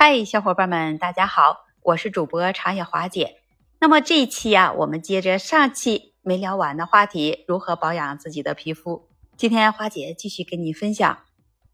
嗨，小伙伴们，大家好，我是主播长野华姐。那么这一期呀，我们接着上期没聊完的话题，如何保养自己的皮肤？今天华姐继续跟你分享。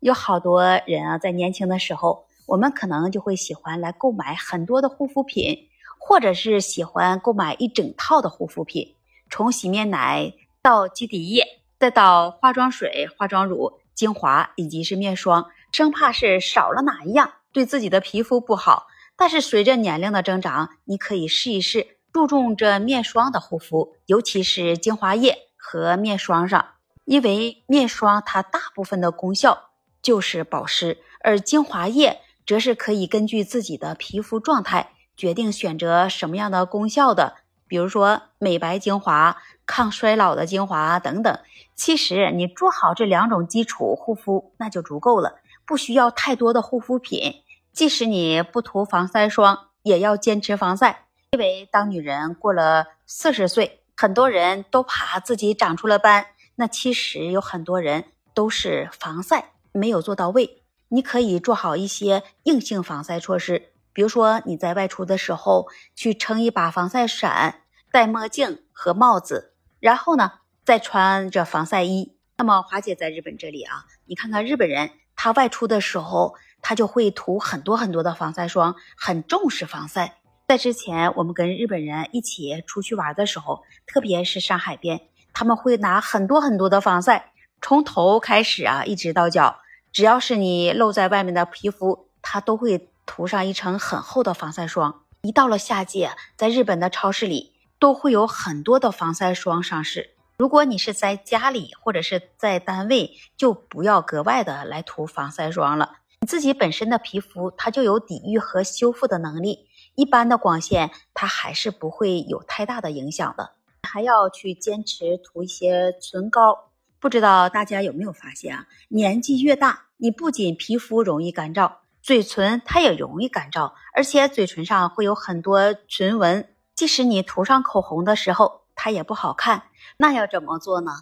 有好多人啊，在年轻的时候，我们可能就会喜欢来购买很多的护肤品，或者是喜欢购买一整套的护肤品，从洗面奶到基底液，再到化妆水、化妆乳、精华以及是面霜，生怕是少了哪一样。对自己的皮肤不好，但是随着年龄的增长，你可以试一试注重这面霜的护肤，尤其是精华液和面霜上，因为面霜它大部分的功效就是保湿，而精华液则是可以根据自己的皮肤状态决定选择什么样的功效的，比如说美白精华、抗衰老的精华等等。其实你做好这两种基础护肤那就足够了，不需要太多的护肤品。即使你不涂防晒霜，也要坚持防晒，因为当女人过了四十岁，很多人都怕自己长出了斑。那其实有很多人都是防晒没有做到位。你可以做好一些硬性防晒措施，比如说你在外出的时候去撑一把防晒伞，戴墨镜和帽子，然后呢再穿着防晒衣。那么华姐在日本这里啊，你看看日本人，他外出的时候。他就会涂很多很多的防晒霜，很重视防晒。在之前我们跟日本人一起出去玩的时候，特别是上海边，他们会拿很多很多的防晒，从头开始啊，一直到脚，只要是你露在外面的皮肤，他都会涂上一层很厚的防晒霜。一到了夏季，在日本的超市里都会有很多的防晒霜上市。如果你是在家里或者是在单位，就不要格外的来涂防晒霜了。自己本身的皮肤，它就有抵御和修复的能力，一般的光线它还是不会有太大的影响的。还要去坚持涂一些唇膏。不知道大家有没有发现啊？年纪越大，你不仅皮肤容易干燥，嘴唇它也容易干燥，而且嘴唇上会有很多唇纹。即使你涂上口红的时候，它也不好看。那要怎么做呢？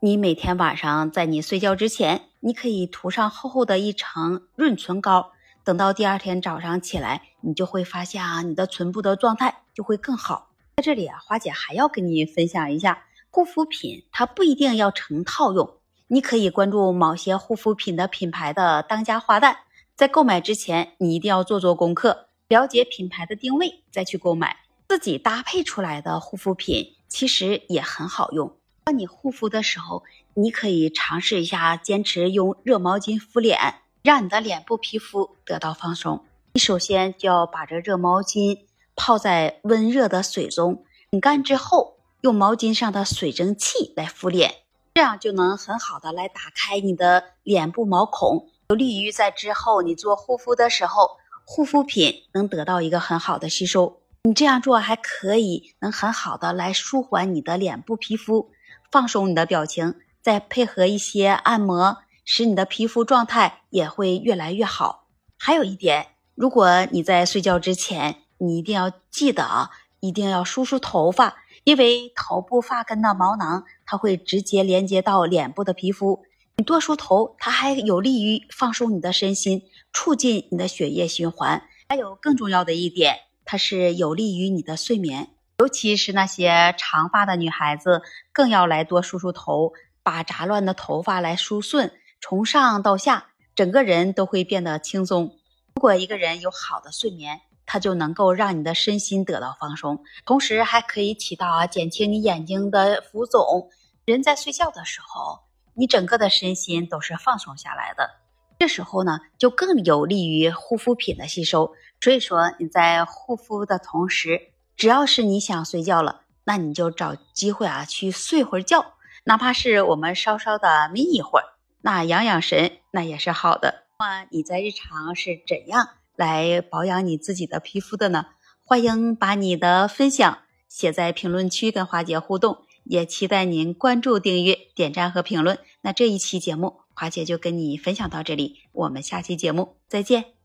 你每天晚上在你睡觉之前，你可以涂上厚厚的一层润唇膏，等到第二天早上起来，你就会发现啊，你的唇部的状态就会更好。在这里啊，花姐还要跟你分享一下，护肤品它不一定要成套用，你可以关注某些护肤品的品牌的当家花旦，在购买之前，你一定要做做功课，了解品牌的定位再去购买，自己搭配出来的护肤品其实也很好用。当你护肤的时候，你可以尝试一下，坚持用热毛巾敷脸，让你的脸部皮肤得到放松。你首先就要把这热毛巾泡在温热的水中，拧干之后，用毛巾上的水蒸气来敷脸，这样就能很好的来打开你的脸部毛孔，有利于在之后你做护肤的时候，护肤品能得到一个很好的吸收。你这样做还可以能很好的来舒缓你的脸部皮肤。放松你的表情，再配合一些按摩，使你的皮肤状态也会越来越好。还有一点，如果你在睡觉之前，你一定要记得啊，一定要梳梳头发，因为头部发根的毛囊，它会直接连接到脸部的皮肤。你多梳头，它还有利于放松你的身心，促进你的血液循环。还有更重要的一点，它是有利于你的睡眠。尤其是那些长发的女孩子，更要来多梳梳头，把杂乱的头发来梳顺，从上到下，整个人都会变得轻松。如果一个人有好的睡眠，他就能够让你的身心得到放松，同时还可以起到减轻你眼睛的浮肿。人在睡觉的时候，你整个的身心都是放松下来的，这时候呢，就更有利于护肤品的吸收。所以说你在护肤的同时，只要是你想睡觉了，那你就找机会啊去睡会儿觉，哪怕是我们稍稍的眯一会儿，那养养神那也是好的。那你在日常是怎样来保养你自己的皮肤的呢？欢迎把你的分享写在评论区跟华姐互动，也期待您关注、订阅、点赞和评论。那这一期节目，华姐就跟你分享到这里，我们下期节目再见。